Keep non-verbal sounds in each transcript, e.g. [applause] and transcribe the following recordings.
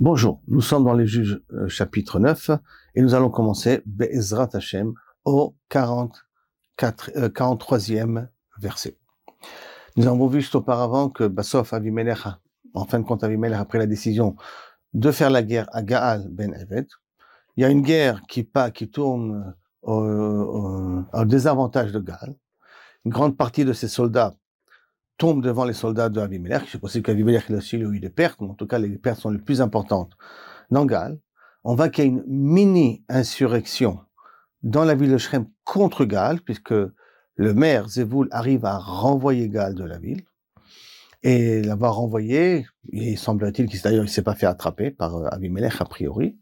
Bonjour, nous sommes dans les juges euh, chapitre 9 et nous allons commencer Be'ezrat Hashem au 44, euh, 43e verset. Nous avons vu juste auparavant que Bassof Avimelech, en fin de compte Avimelech a pris la décision de faire la guerre à Gaal ben Evet. Il y a une guerre qui, pas, qui tourne au, au, au désavantage de Gaal. Une grande partie de ses soldats tombe devant les soldats de Abimelech. C'est possible qu'Abimelech ait aussi eu des pertes, mais en tout cas, les pertes sont les plus importantes dans Gaal. On voit qu'il y a une mini-insurrection dans la ville de Shrem contre Gaal, puisque le maire Zévoul arrive à renvoyer Gaal de la ville. Et l'avoir renvoyé, il semblerait-il qu'il il s'est pas fait attraper par euh, Abimelech a priori.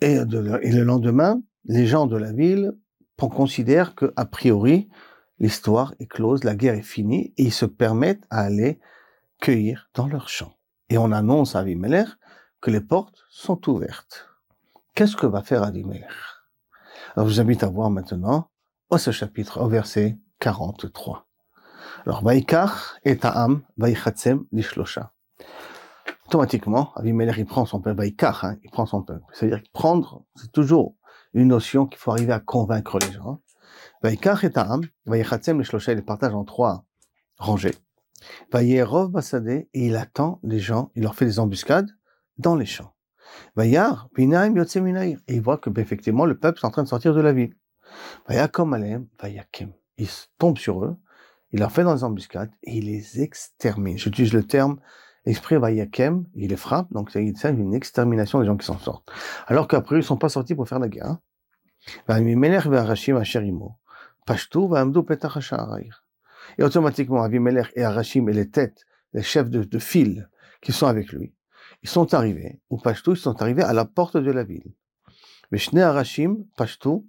Et, et, le lendemain, les gens de la ville considèrent que a priori l'histoire est close, la guerre est finie, et ils se permettent à aller cueillir dans leurs champs. Et on annonce à Avimelech que les portes sont ouvertes. Qu'est-ce que va faire Avimelech? Alors je vous invite à voir maintenant au chapitre, au verset 43. Alors, Vaikar et Ta'am, Vaikhatsem, Lishlosha. Automatiquement, Avimelech, il prend son peuple, Vaikar, hein, il prend son peuple. C'est-à-dire prendre, c'est toujours une notion qu'il faut arriver à convaincre les gens. Shlosha, il les partage en trois rangées. Et il attend les gens, il leur fait des embuscades dans les champs. Yotzem et il voit que, effectivement, le peuple est en train de sortir de la ville. Il tombe sur eux, il leur fait dans les embuscades et il les extermine. J'utilise le terme exprès Vayakem, il les frappe, donc c'est une extermination des gens qui s'en sortent. Alors qu'après, ils ne sont pas sortis pour faire la guerre. Asherimo. Pashtu Vahamdu Petach Et automatiquement, Avimelech et Arashim et les têtes, les chefs de, de file qui sont avec lui, ils sont arrivés, ou Pashtu, ils sont arrivés à la porte de la ville. Mais Shne Arashim, Pashtu,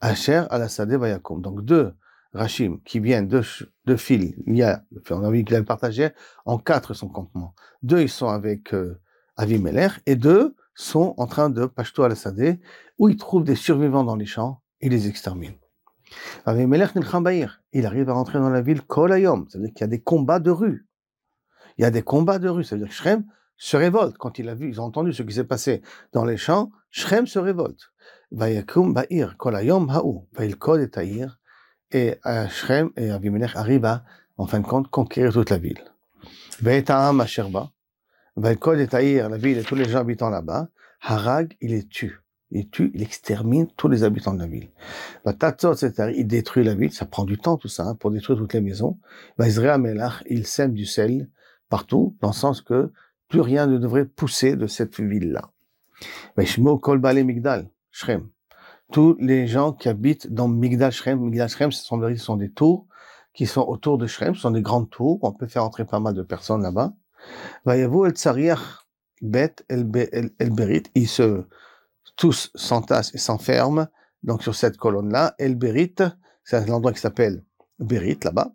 Asher Alasade Vayakum. Donc deux Rachim qui viennent de, de fil, il y a, on a vu qu'il avait partagé en quatre son campement. Deux, ils sont avec euh, et deux sont en train de Pashto al où ils trouvent des survivants dans les champs, et les exterminent. Il arrive à rentrer dans la ville Kolayom, c'est-à-dire qu'il y a des combats de rue. Il y a des combats de rue, c'est-à-dire que Shrem se révolte quand il a vu, ils ont entendu ce qui s'est passé dans les champs, Shrem se révolte. Et et Shrem et Avimelech arrivent à, en fin de compte, conquérir toute la ville. La ville et tous les gens habitant là-bas, Harag, il les tue. Il tue, il extermine tous les habitants de la ville. Il détruit la ville, ça prend du temps tout ça, hein, pour détruire toutes les maisons. Il sème du sel partout, dans le sens que plus rien ne devrait pousser de cette ville-là. Migdal, Shrem. Tous les gens qui habitent dans Migdal Shrem, Migdal Shrem, ce sont, ce sont des tours qui sont autour de Shrem, ce sont des grandes tours, on peut faire entrer pas mal de personnes là-bas. Vayavu el tsariach bet el berit, il se tous s'entassent et s'enferment donc sur cette colonne-là. El Berit, c'est un endroit qui s'appelle Berit là-bas.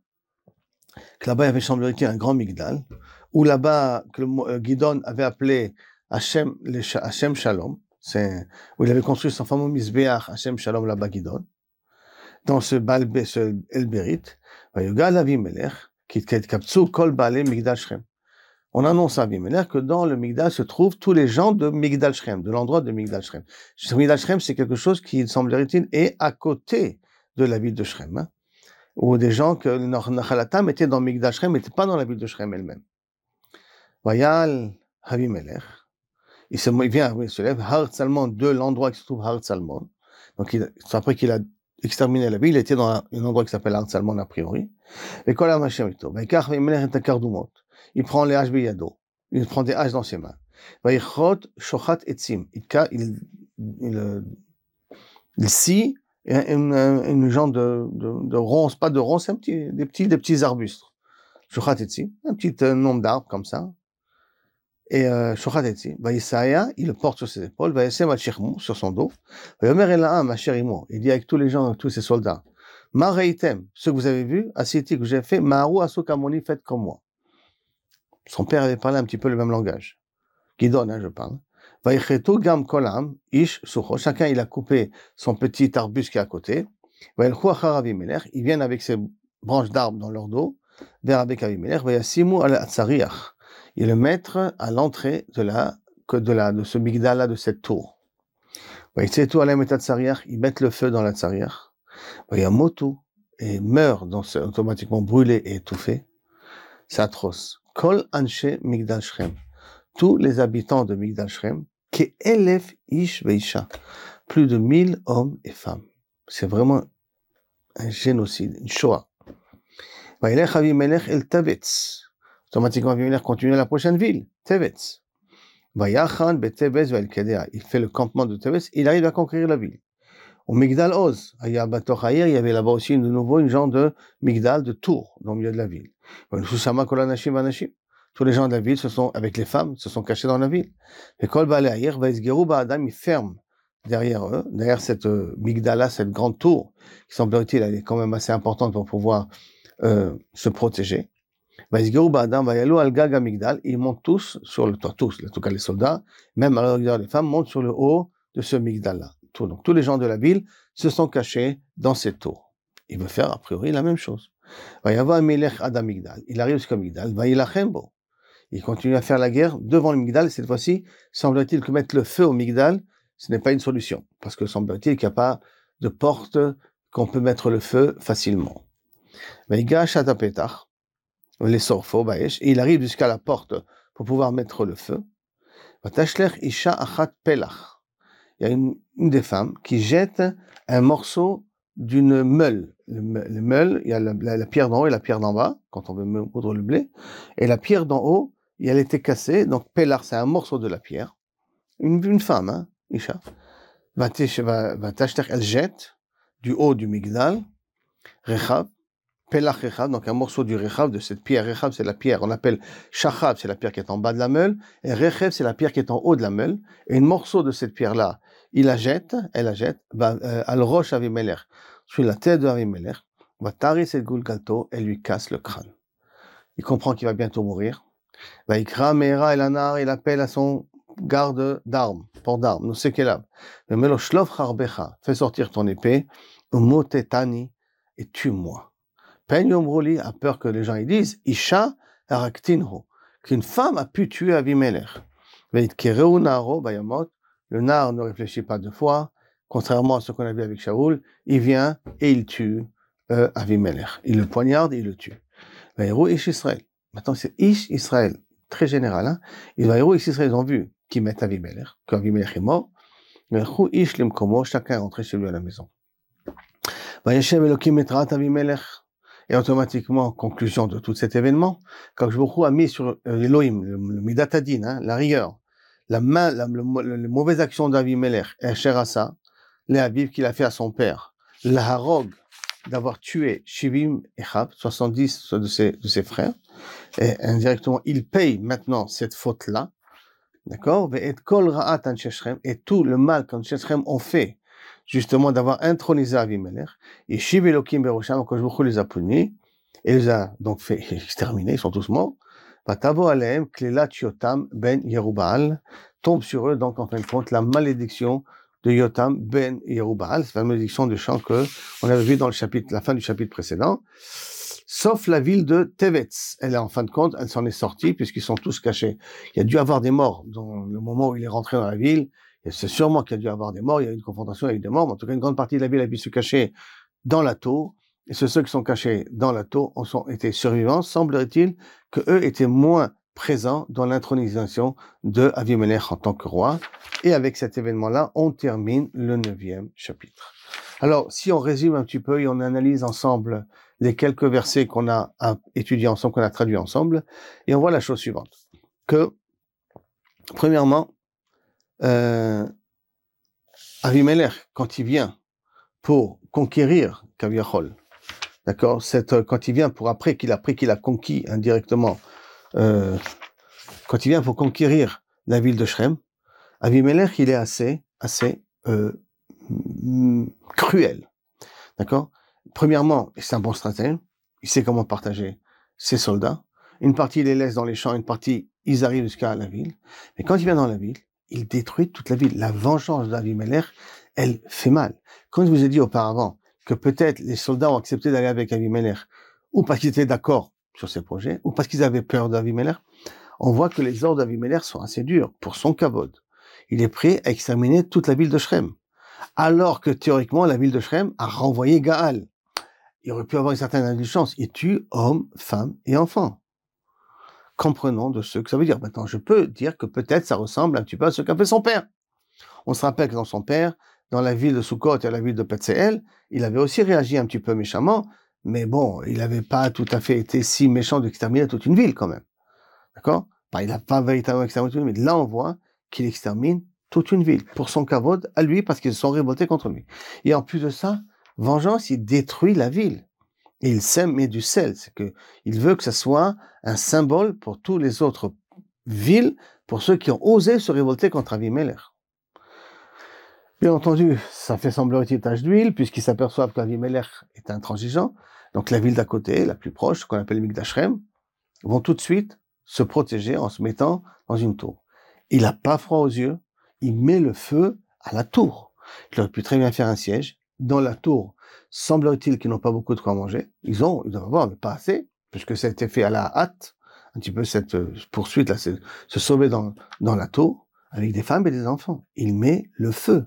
Là-bas il y avait un grand migdal, où là-bas que le, Guidon avait appelé Hachem, le, Shalom, c'est où il avait construit son fameux misbeach Hachem Shalom là-bas Guidon. Dans ce, balbe, ce El Berit, Vayogal Avimelech, qui kaptsu kol migdal on annonce à Abimelech que dans le Migdal se trouvent tous les gens de Migdal Shrem, de l'endroit de Migdal Shrem. Migdal Shrem, c'est quelque chose qui, semblerait-il, est à côté de la ville de Shrem, hein, où des gens que Nachalatam étaient dans Migdal Shrem, n'étaient pas dans la ville de Shrem elle-même. Vayal Abimelech, il, se, il vient, il se lève, Har Salmon, de l'endroit qui se trouve Har Salmon. Donc, il, après qu'il a exterminé la ville, il était dans un, endroit qui s'appelle Har Salmon a priori. Et la cardumot il prend les haches biyado, il prend des haches dans ses mains. Vayichot shochat etzim, il, il, il, il scie une, une genre de, de, de ronce, pas de ronce, un petit, des petits, des petits arbustes. Shochat etzim, un petit euh, nombre d'arbres comme ça. Et shochat etzim, vayisaya, il le porte sur ses épaules, vayisem al sur son dos. Vayomer asherimo, il dit avec tous les gens, tous ses soldats, Ma ce que vous avez vu, asiti que j'ai fait, Maharu asukamoni, faites comme moi. Son père avait parlé un petit peu le même langage. Guidon, hein, je parle. gam kolam, ish sucho. Chacun, il a coupé son petit arbuste qui est à côté. Ils viennent avec ses branches d'arbres dans leur dos, vers avec Avimelech. al et le mettre à l'entrée de la, de la, de ce migdal-là, de cette tour. Ils mettent le feu dans la tsariach. motu et meurt, donc c'est automatiquement brûlé et étouffé. C'est atroce. Kol Migdal. Tous les habitants de Migdal Shrem, qui élèvent Ish Veisha. Plus de mille hommes et femmes. C'est vraiment un génocide, une Shoah. El. Automatiquement, Avimelech continue à la prochaine ville, Tevetz. Il fait le campement de Tevetz, il arrive à conquérir la ville. Au Migdal Oz, il y avait là-bas aussi de nouveau une genre de Migdal, de tour, dans le milieu de la ville. Tous les gens de la ville se sont, avec les femmes, se sont cachés dans la ville. Et Kol Adam, ils ferment derrière eux, derrière cette euh, Migdala, cette grande tour, qui semblerait-il, elle est quand même assez importante pour pouvoir euh, se protéger. Ils montent tous sur le toit, tous, en tout cas les soldats, même à les femmes montent sur le haut de ce Donc tous les gens de la ville se sont cachés dans cette tour. Il veut faire a priori la même chose. Il arrive jusqu'à Migdal, il continue à faire la guerre devant le Migdal. Cette fois-ci, semble-t-il que mettre le feu au Migdal, ce n'est pas une solution. Parce que semble-t-il qu'il n'y a pas de porte qu'on peut mettre le feu facilement. Il arrive jusqu'à la porte pour pouvoir mettre le feu. Il y a une, des femmes qui jette un morceau d'une meule. Le, meule, il y a la, pierre d'en haut et la pierre d'en bas, quand on veut moudre le blé. Et la pierre d'en haut, elle était cassée, donc Pélar, c'est un morceau de la pierre. Une, une femme, hein, Isha. Va, elle jette du haut du Migdal, Rechab, Pelach Rechab, donc un morceau du Rechab, de cette pierre. Rechab, c'est la pierre, on appelle Shachab, c'est la pierre qui est en bas de la meule, et Rechev, c'est la pierre qui est en haut de la meule. Et un morceau de cette pierre-là, il la jette, elle la jette, euh, al roche Avimelech, sur la tête de Avimelech, va tarir cette Gulgalto et lui casse le crâne. Il comprend qu'il va bientôt mourir. Va ikra Meira el anar, il appelle à son garde d'armes, port d'armes, nous c'est qu'elle a. Mais shlov harbecha, fais sortir ton épée, motetani, et tue-moi. Pen a peur que les gens ils disent, Isha araktinho, qu'une femme a pu tuer Avimelech. Le nar ne réfléchit pas deux fois, contrairement à ce qu'on a vu avec Shaoul, il vient et il tue euh, Avimelech. Il le poignarde et il le tue. Ish Israël. Maintenant, c'est Ish Israël, très général. Hein? Ish Israël ont vu qu'ils mettent Avimelech, qu'Avimelech est mort. Ish chacun est rentré chez lui à la maison. Elohim Avimelech. Et automatiquement, conclusion de tout cet événement, quand je vous a mis sur euh, Elohim, le, le Midatadin, hein, la rigueur, la, main, la, mauvaise action d'Avimelech, et ça, les Aviv qu'il a fait à son père, la harog d'avoir tué Shivim et Chab, 70 de ses, de ses frères, et indirectement, il paye maintenant cette faute-là, d'accord, et tout le mal qu'Anshechrem ont fait, justement d'avoir intronisé Avimelech, et Shiv Elohim Berosham, les a punis, et les a donc fait [laughs] exterminer, ils sont tous morts, Vatavo Aleem, Klelat Yotam ben Yerubal, tombe sur eux, donc en fin de compte, la malédiction de Yotam ben Yerubal, c'est la malédiction du chant que on avait vu dans le chapitre, la fin du chapitre précédent, sauf la ville de Tevetz. Elle est en fin de compte, elle s'en est sortie puisqu'ils sont tous cachés. Il y a dû avoir des morts dans le moment où il est rentré dans la ville. C'est sûrement qu'il y a dû avoir des morts. Il y a eu une confrontation avec des morts. Mais en tout cas, une grande partie de la ville a pu se cacher dans la tour. Et ceux qui sont cachés dans la tour ont été survivants. Semblerait-il que eux étaient moins présents dans l'intronisation de Avimelech en tant que roi. Et avec cet événement-là, on termine le neuvième chapitre. Alors, si on résume un petit peu et on analyse ensemble les quelques versets qu'on a étudiés ensemble, qu'on a traduits ensemble, et on voit la chose suivante. Que, premièrement, euh, Avimelech, quand il vient pour conquérir Kaviachol, D'accord Cette, euh, Quand il vient pour après qu'il a pris, qu'il a conquis indirectement, euh, quand il vient pour conquérir la ville de Shrem, Avimelech, il est assez, assez euh, cruel. D'accord Premièrement, c'est un bon stratège. Il sait comment partager ses soldats. Une partie, il les laisse dans les champs, une partie, ils arrivent jusqu'à la ville. Mais quand il vient dans la ville, il détruit toute la ville. La vengeance d'Avimelech, elle fait mal. Comme je vous ai dit auparavant, que peut-être les soldats ont accepté d'aller avec Avimelech, ou parce qu'ils étaient d'accord sur ces projets, ou parce qu'ils avaient peur d'Avimelech. on voit que les ordres d'Avimelech sont assez durs pour son kavod. Il est prêt à exterminer toute la ville de Shrem. Alors que théoriquement, la ville de Shrem a renvoyé Gaal. Il aurait pu avoir une certaine indulgence. Il tue hommes, femmes et enfants. Comprenons de ce que ça veut dire. Maintenant, je peux dire que peut-être ça ressemble un petit peu à ce qu'a fait son père. On se rappelle que dans son père, dans la ville de Sukkot et la ville de Petzeel, il avait aussi réagi un petit peu méchamment, mais bon, il n'avait pas tout à fait été si méchant d'exterminer toute une ville quand même. D'accord? Il n'a pas véritablement exterminé toute une ville. Là, on voit qu'il extermine toute une ville pour son kavod à lui parce qu'ils se sont révoltés contre lui. Et en plus de ça, vengeance, il détruit la ville. Et il sème met du sel. C'est que il veut que ce soit un symbole pour tous les autres villes, pour ceux qui ont osé se révolter contre Avimelech. Bien entendu, ça fait sembler une tache d'huile, puisqu'ils s'aperçoivent qu'Avimelech est intransigeant. Donc la ville d'à côté, la plus proche, qu'on appelle Migdashrem, vont tout de suite se protéger en se mettant dans une tour. Il n'a pas froid aux yeux, il met le feu à la tour. Il aurait pu très bien faire un siège. Dans la tour, semblerait-il qu'ils n'ont pas beaucoup de quoi manger. Ils ont, ils doivent avoir, mais pas assez, puisque ça a été fait à la hâte, un petit peu cette euh, poursuite, là, se sauver dans, dans la tour, avec des femmes et des enfants. Il met le feu.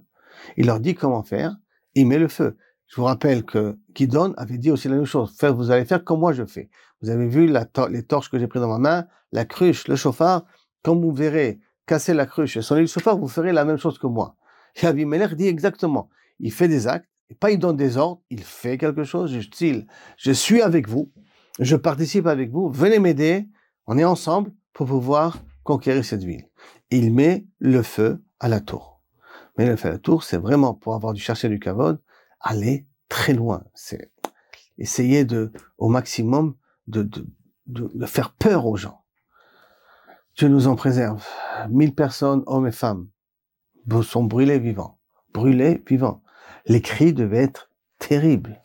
Il leur dit comment faire, il met le feu. Je vous rappelle que Gidon avait dit aussi la même chose. vous allez faire comme moi je fais. Vous avez vu les torches que j'ai prises dans ma main, la cruche, le chauffard. Comme vous verrez casser la cruche et sonner le chauffard, vous ferez la même chose que moi. Et Abimelech dit exactement. Il fait des actes, pas il donne des ordres, il fait quelque chose, style, je suis avec vous, je participe avec vous, venez m'aider, on est ensemble pour pouvoir conquérir cette ville. Il met le feu à la tour. Mais le fait la tour, c'est vraiment pour avoir du chercher du kavod, aller très loin. C'est essayer de, au maximum, de, de, de, faire peur aux gens. Dieu nous en préserve. Mille personnes, hommes et femmes, sont brûlés vivants. Brûlés vivants. Les cris devaient être terribles.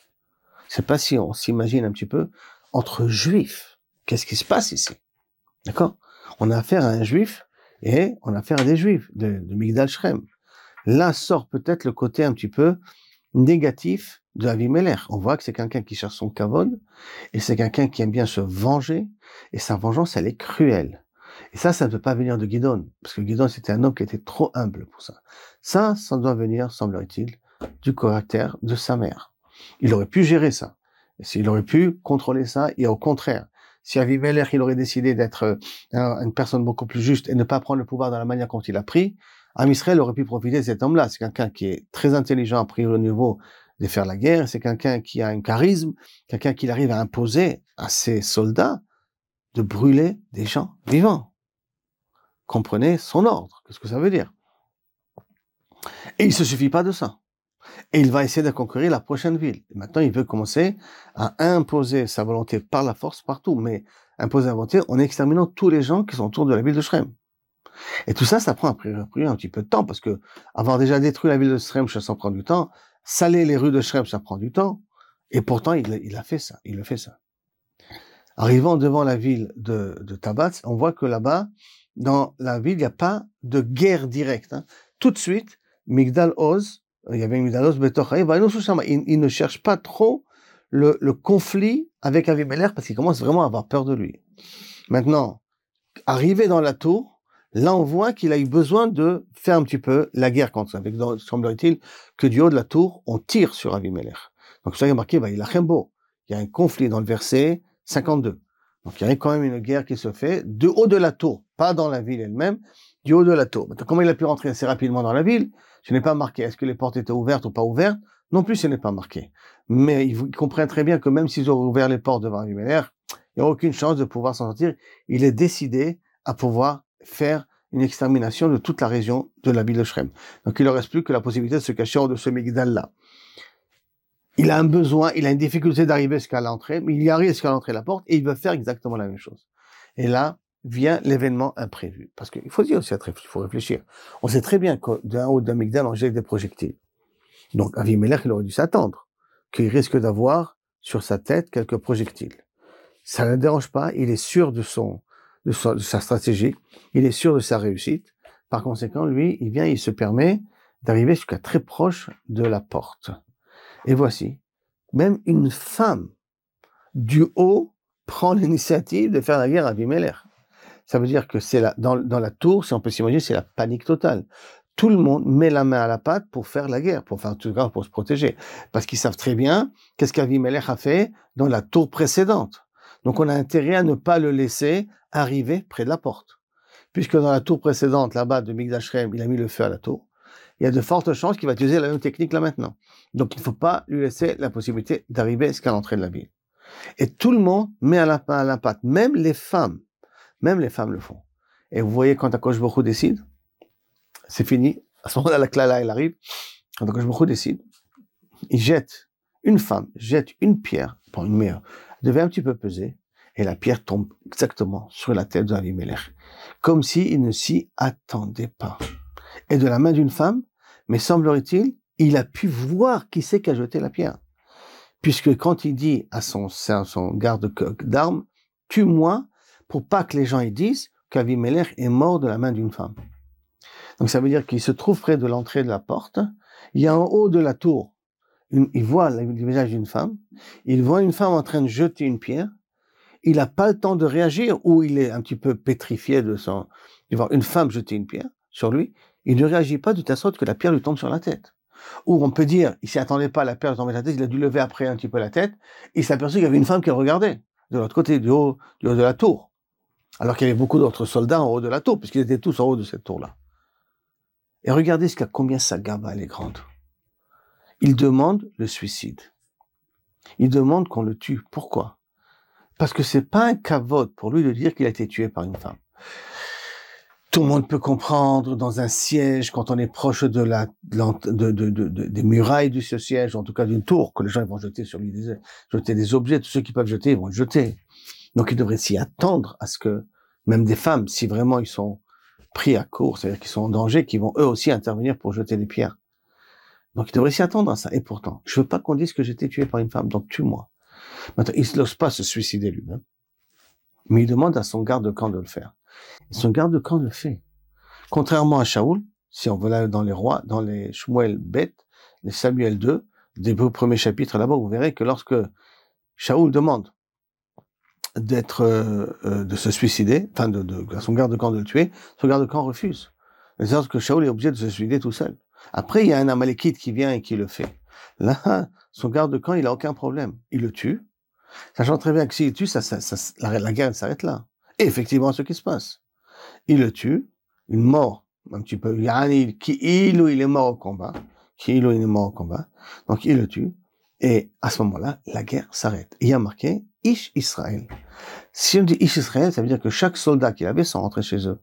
C'est pas si on s'imagine un petit peu entre juifs. Qu'est-ce qui se passe ici? D'accord? On a affaire à un juif et on a affaire à des juifs de, Migdal Shrem. Là sort peut-être le côté un petit peu négatif de Avimelech. On voit que c'est quelqu'un qui cherche son kavod, et c'est quelqu'un qui aime bien se venger, et sa vengeance, elle est cruelle. Et ça, ça ne peut pas venir de Guidon, parce que Guidon, c'était un homme qui était trop humble pour ça. Ça, ça doit venir, semblerait-il, du caractère de sa mère. Il aurait pu gérer ça. Il aurait pu contrôler ça, et au contraire, si Avimelech, il aurait décidé d'être euh, une personne beaucoup plus juste et ne pas prendre le pouvoir dans la manière dont il a pris, Am Israël aurait pu profiter de cet homme-là. C'est quelqu'un qui est très intelligent à priori au niveau de faire la guerre. C'est quelqu'un qui a un charisme, quelqu'un qui arrive à imposer à ses soldats de brûler des gens vivants. Comprenez son ordre. Qu'est-ce que ça veut dire? Et il se suffit pas de ça. Et il va essayer de conquérir la prochaine ville. maintenant, il veut commencer à imposer sa volonté par la force partout, mais imposer la volonté en exterminant tous les gens qui sont autour de la ville de Shrem. Et tout ça, ça prend un, un petit peu de temps, parce que avoir déjà détruit la ville de Shrem, ça prend du temps. Saler les rues de Shrem, ça prend du temps. Et pourtant, il, a fait ça. Il le fait ça. Arrivant devant la ville de, de Tabat, on voit que là-bas, dans la ville, il n'y a pas de guerre directe. Hein. Tout de suite, Migdal Oz, il y avait Migdal Oz il, il ne cherche pas trop le, conflit avec Avimelech parce qu'il commence vraiment à avoir peur de lui. Maintenant, arrivé dans la tour, Là, on voit qu'il a eu besoin de faire un petit peu la guerre contre ça. Avec, semblerait-il que du haut de la tour, on tire sur Avimelech. Donc, ça est marqué, bah, il a beau. Il y a un conflit dans le verset 52. Donc, il y a quand même une guerre qui se fait de haut de la tour, pas dans la ville elle-même, du haut de la tour. Maintenant, comment il a pu rentrer assez rapidement dans la ville Ce n'est pas marqué. Est-ce que les portes étaient ouvertes ou pas ouvertes Non plus, ce n'est pas marqué. Mais il comprend très bien que même s'ils ont ouvert les portes devant Avimelech, il n'y a aucune chance de pouvoir s'en sortir. Il est décidé à pouvoir faire une extermination de toute la région de la ville de Shrem. Donc il ne reste plus que la possibilité de se cacher hors de ce Migdal-là. Il a un besoin, il a une difficulté d'arriver jusqu'à l'entrée, mais il y arrive jusqu'à l'entrée de la porte et il veut faire exactement la même chose. Et là vient l'événement imprévu. Parce qu'il faut dire aussi, il faut réfléchir. On sait très bien que d'un haut d'un Migdal, on jette des projectiles. Donc Avimelech, il aurait dû s'attendre qu'il risque d'avoir sur sa tête quelques projectiles. Ça ne le dérange pas, il est sûr de son, de sa, stratégie, il est sûr de sa réussite. Par conséquent, lui, il vient, il se permet d'arriver jusqu'à très proche de la porte. Et voici, même une femme du haut prend l'initiative de faire la guerre à Abimelech. Ça veut dire que c'est la, dans, dans la tour, si on peut s'imaginer, c'est la panique totale. Tout le monde met la main à la pâte pour faire la guerre, pour faire tout cas pour se protéger. Parce qu'ils savent très bien qu'est-ce qu'Avimelech a fait dans la tour précédente. Donc on a intérêt à ne pas le laisser arriver près de la porte. Puisque dans la tour précédente, là-bas de Migdashrem, il a mis le feu à la tour, il y a de fortes chances qu'il va utiliser la même technique là maintenant. Donc il ne faut pas lui laisser la possibilité d'arriver jusqu'à l'entrée de la ville. Et tout le monde met à la, à la pâte, même les femmes. Même les femmes le font. Et vous voyez quand Akosh décide, c'est fini. À ce moment-là, la clala, elle arrive. Quand Akosh décide, il jette, une femme jette une pierre, pour une mère, devait un petit peu peser, et la pierre tombe exactement sur la tête d'Avimelech. Comme s'il ne s'y attendait pas. Et de la main d'une femme, mais semblerait-il, il a pu voir qui c'est qui a jeté la pierre. Puisque quand il dit à son, son garde d'armes, tue-moi, pour pas que les gens y disent qu'Avimelech est mort de la main d'une femme. Donc ça veut dire qu'il se trouve près de l'entrée de la porte. Il y a en haut de la tour, il voit le visage d'une femme. Il voit une femme en train de jeter une pierre. Il n'a pas le temps de réagir ou il est un petit peu pétrifié de voit une femme jeter une pierre sur lui. Il ne réagit pas de telle sorte que la pierre lui tombe sur la tête. Ou on peut dire, il s'y attendait pas, la pierre lui tomber sur la tête, il a dû lever après un petit peu la tête. Il s'est qu'il y avait une femme qui regardait de l'autre côté, du haut, du haut de la tour. Alors qu'il y avait beaucoup d'autres soldats en haut de la tour, puisqu'ils étaient tous en haut de cette tour-là. Et regardez ce qu'à combien sa gaba elle est grande. Il demande le suicide. Il demande qu'on le tue. Pourquoi? Parce que c'est pas un cavote pour lui de dire qu'il a été tué par une femme. Tout le monde peut comprendre dans un siège, quand on est proche de la, de, de, de, des murailles du siège, en tout cas d'une tour, que les gens vont jeter sur lui des, jeter des objets. Tous ceux qui peuvent jeter, ils vont jeter. Donc il devrait s'y attendre à ce que même des femmes, si vraiment ils sont pris à court, c'est-à-dire qu'ils sont en danger, qui vont eux aussi intervenir pour jeter des pierres. Donc il devrait s'y attendre à ça. Et pourtant, je veux pas qu'on dise que j'étais tué par une femme, donc tue-moi. Maintenant, il n'ose pas se suicider lui-même. Mais il demande à son garde-camp de le faire. Et son garde-camp le fait. Contrairement à Shaoul, si on va dans les rois, dans les Shmuel Bet, les Samuel 2, des premiers chapitres là-bas, vous verrez que lorsque Shaoul demande d'être, euh, euh, de se suicider, enfin de, de, son garde-camp de le tuer, son garde-camp refuse. C'est-à-dire que Shaoul est obligé de se suicider tout seul. Après, il y a un Amalekite qui vient et qui le fait. Là, [laughs] son garde-camp, il a aucun problème. Il le tue, sachant très bien que s'il tue, ça, ça, ça, la, guerre s'arrête là. Et effectivement, ce qui se passe. Il le tue, une mort, un petit peu, qui il ou il est mort au combat, qui il ou il est mort au combat. Donc il le tue, et à ce moment-là, la guerre s'arrête. Il y a marqué Ish Israël. Si on dit Ish Israël, ça veut dire que chaque soldat qu'il avait sont rentrés chez eux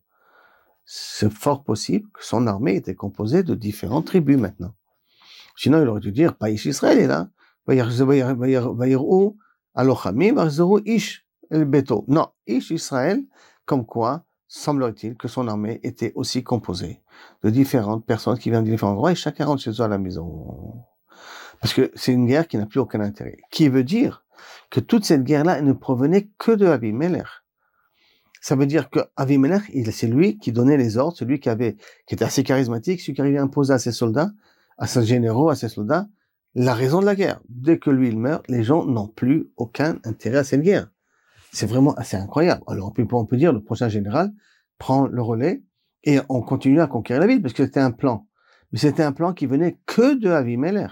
c'est fort possible que son armée était composée de différentes tribus maintenant. Sinon, il aurait dû dire, pas Ish Israël est là. Ish el Beto. Non, Ish Israël, comme quoi, semblerait-il que son armée était aussi composée de différentes personnes qui viennent de différents endroits et chacun rentre chez eux à la maison. Parce que c'est une guerre qui n'a plus aucun intérêt. Qui veut dire que toute cette guerre-là ne provenait que de Abimelech. Ça veut dire que Avimelech, c'est lui qui donnait les ordres, celui qui avait, qui était assez charismatique, celui qui arrivait à imposer à ses soldats, à ses généraux, à ses soldats, la raison de la guerre. Dès que lui il meurt, les gens n'ont plus aucun intérêt à cette guerre. C'est vraiment assez incroyable. Alors on peut, on peut dire le prochain général prend le relais et on continue à conquérir la ville parce que c'était un plan. Mais c'était un plan qui venait que de Avimelech.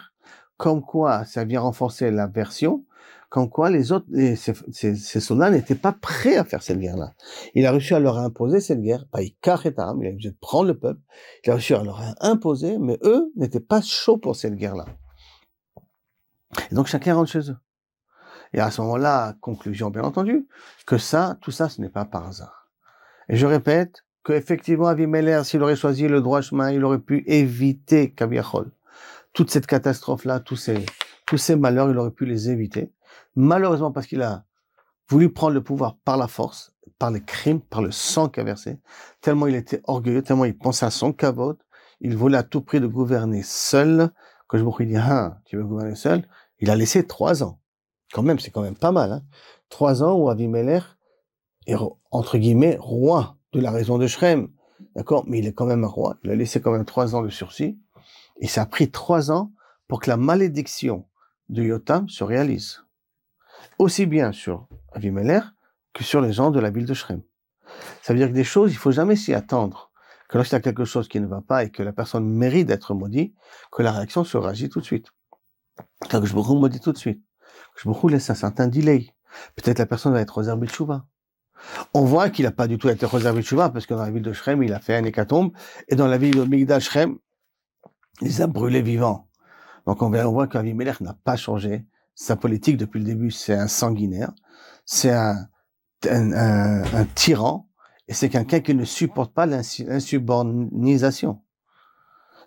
Comme quoi, ça vient renforcer la version comme quoi les autres, ces, soldats n'étaient pas prêts à faire cette guerre-là. Il a réussi à leur imposer cette guerre, pas il a obligé de prendre le peuple, il a réussi à leur imposer, mais eux n'étaient pas chauds pour cette guerre-là. Et donc chacun rentre chez eux. Et à ce moment-là, conclusion bien entendu, que ça, tout ça, ce n'est pas par hasard. Et je répète que effectivement, Avimelech, s'il aurait choisi le droit chemin, il aurait pu éviter Kabiachol. Toute cette catastrophe-là, tous ces, tous ces malheurs, il aurait pu les éviter. Malheureusement, parce qu'il a voulu prendre le pouvoir par la force, par les crimes, par le sang qu'a versé, tellement il était orgueilleux, tellement il pensait à son cavote, il voulait à tout prix de gouverner seul. Quand je me dis, ah, tu veux gouverner seul? Il a laissé trois ans. Quand même, c'est quand même pas mal, hein. Trois ans où Avimelech est, entre guillemets, roi de la raison de Shrem. D'accord? Mais il est quand même un roi. Il a laissé quand même trois ans de sursis. Et ça a pris trois ans pour que la malédiction de Yotam se réalise aussi bien sur Avimelech que sur les gens de la ville de Shrem. Ça veut dire que des choses, il faut jamais s'y attendre. Que lorsqu'il y a quelque chose qui ne va pas et que la personne mérite d'être maudite, que la réaction se réagit tout de suite. Que je me maudit tout de suite. Que je me laisse un certain delay. Peut-être la personne va être de chouva. On voit qu'il n'a pas du tout été réservé de chouva parce que dans la ville de Shrem, il a fait un hécatombe et dans la ville de Migdal Shrem, il les a brûlés vivants. Donc on voit qu'Avimelech n'a pas changé sa politique depuis le début. C'est un sanguinaire, c'est un, un, tyran et c'est quelqu'un qui ne supporte pas l'insubornisation.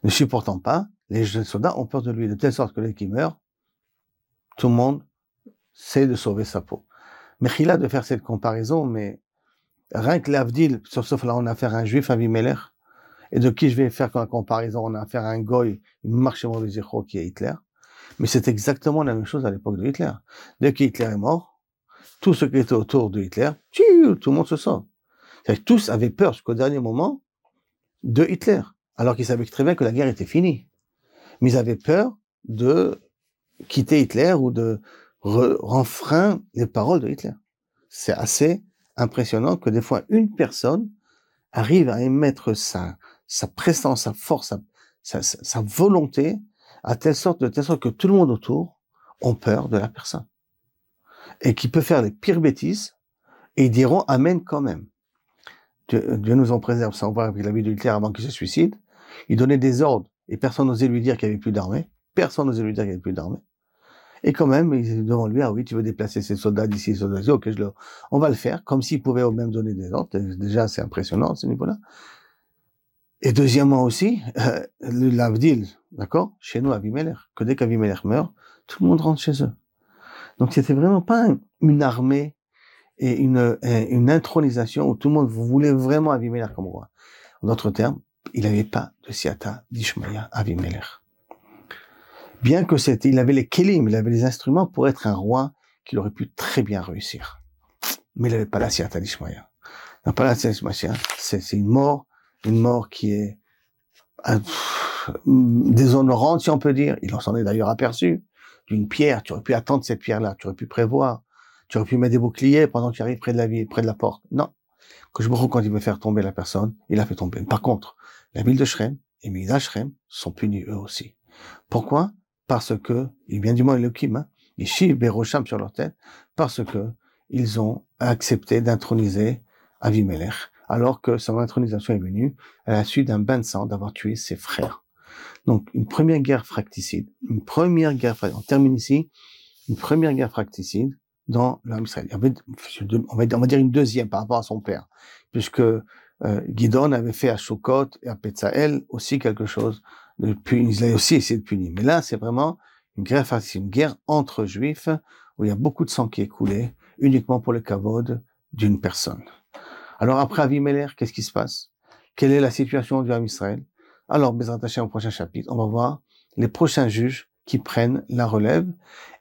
Ne supportant pas, les jeunes soldats ont peur de lui de telle sorte que dès qu'il meurt, tout le monde sait de sauver sa peau. Mais a de faire cette comparaison, mais rien que l'Avdil, sauf, sauf là on a affaire à un juif, Avimelech, et de qui je vais faire la comparaison? On a affaire à un goy, marche qui est Hitler. Mais c'est exactement la même chose à l'époque de Hitler. Dès qu'Hitler est mort, tout ce qui était autour de Hitler, tout le monde se sort. Tous avaient peur jusqu'au dernier moment de Hitler, alors qu'ils savaient très bien que la guerre était finie. Mais ils avaient peur de quitter Hitler ou de renfreindre les paroles de Hitler. C'est assez impressionnant que des fois une personne arrive à émettre sa, sa sa force, sa, volonté, à telle sorte, que tout le monde autour ont peur de la personne. Et qui peut faire les pires bêtises, et ils diront Amen quand même. Dieu, nous en préserve, sans voir avec la vie de avant qu'il se suicide. Il donnait des ordres, et personne n'osait lui dire qu'il n'y avait plus d'armée. Personne n'osait lui dire qu'il n'y avait plus d'armée. Et quand même, il devant lui, ah oui, tu veux déplacer ces soldats d'ici, ces soldats d'ici, ok, je le... on va le faire, comme s'il pouvait au même donner des ordres. Déjà, c'est impressionnant ce niveau-là. Et deuxièmement aussi, euh, l'Avdil, d'accord Chez nous, Avimelech, que dès qu'Avimelech meurt, tout le monde rentre chez eux. Donc c'était vraiment pas une armée et une, une intronisation où tout le monde voulait vraiment Avimelech comme roi. En d'autres termes, il n'avait pas de siata d'Ishmaïa Avimelech. Bien que c'était, il avait les kelim, il avait les instruments pour être un roi qu'il aurait pu très bien réussir. Mais il n'avait pas la siata d'Ishmaïa. Pas la siata d'Ishmaïa. C'est une mort une mort qui est euh, déshonorante, si on peut dire. Il en s'en est d'ailleurs aperçu. D'une pierre, tu aurais pu attendre cette pierre-là, tu aurais pu prévoir, tu aurais pu mettre des boucliers pendant que tu arrives près de la ville, près de la porte. Non. Que je me rends quand il veut faire tomber la personne, il a fait tomber. Par contre, la ville de Shrem et Migdal Shrem sont punis eux aussi. Pourquoi? Parce que, il vient du mot Elohim, hein, ils chivent Berosham sur leur tête, parce que ils ont accepté d'introniser Avimelech alors que son intronisation est venue à la suite d'un bain de sang d'avoir tué ses frères. Donc, une première guerre fracticide, une première guerre, on termine ici, une première guerre fracticide dans israélienne. On va, dire une deuxième par rapport à son père, puisque euh, avait fait à Shokot et à Petzael aussi quelque chose de punir. Il a aussi essayé de punir. Mais là, c'est vraiment une guerre fracticide, une guerre entre juifs où il y a beaucoup de sang qui est coulé uniquement pour le kavod d'une personne. Alors après Avimelech, qu'est-ce qui se passe? Quelle est la situation du Ham Israël? Alors, Bezrat au prochain chapitre, on va voir les prochains juges qui prennent la relève.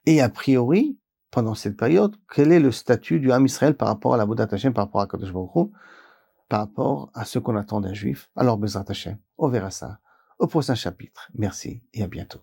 Et a priori, pendant cette période, quel est le statut du Ham Israël par rapport à la Bouddha Hashem, par rapport à Kadosh Baruch par rapport à ce qu'on attend d'un juif Alors, Bezrat Hashem, on verra ça au prochain chapitre. Merci et à bientôt.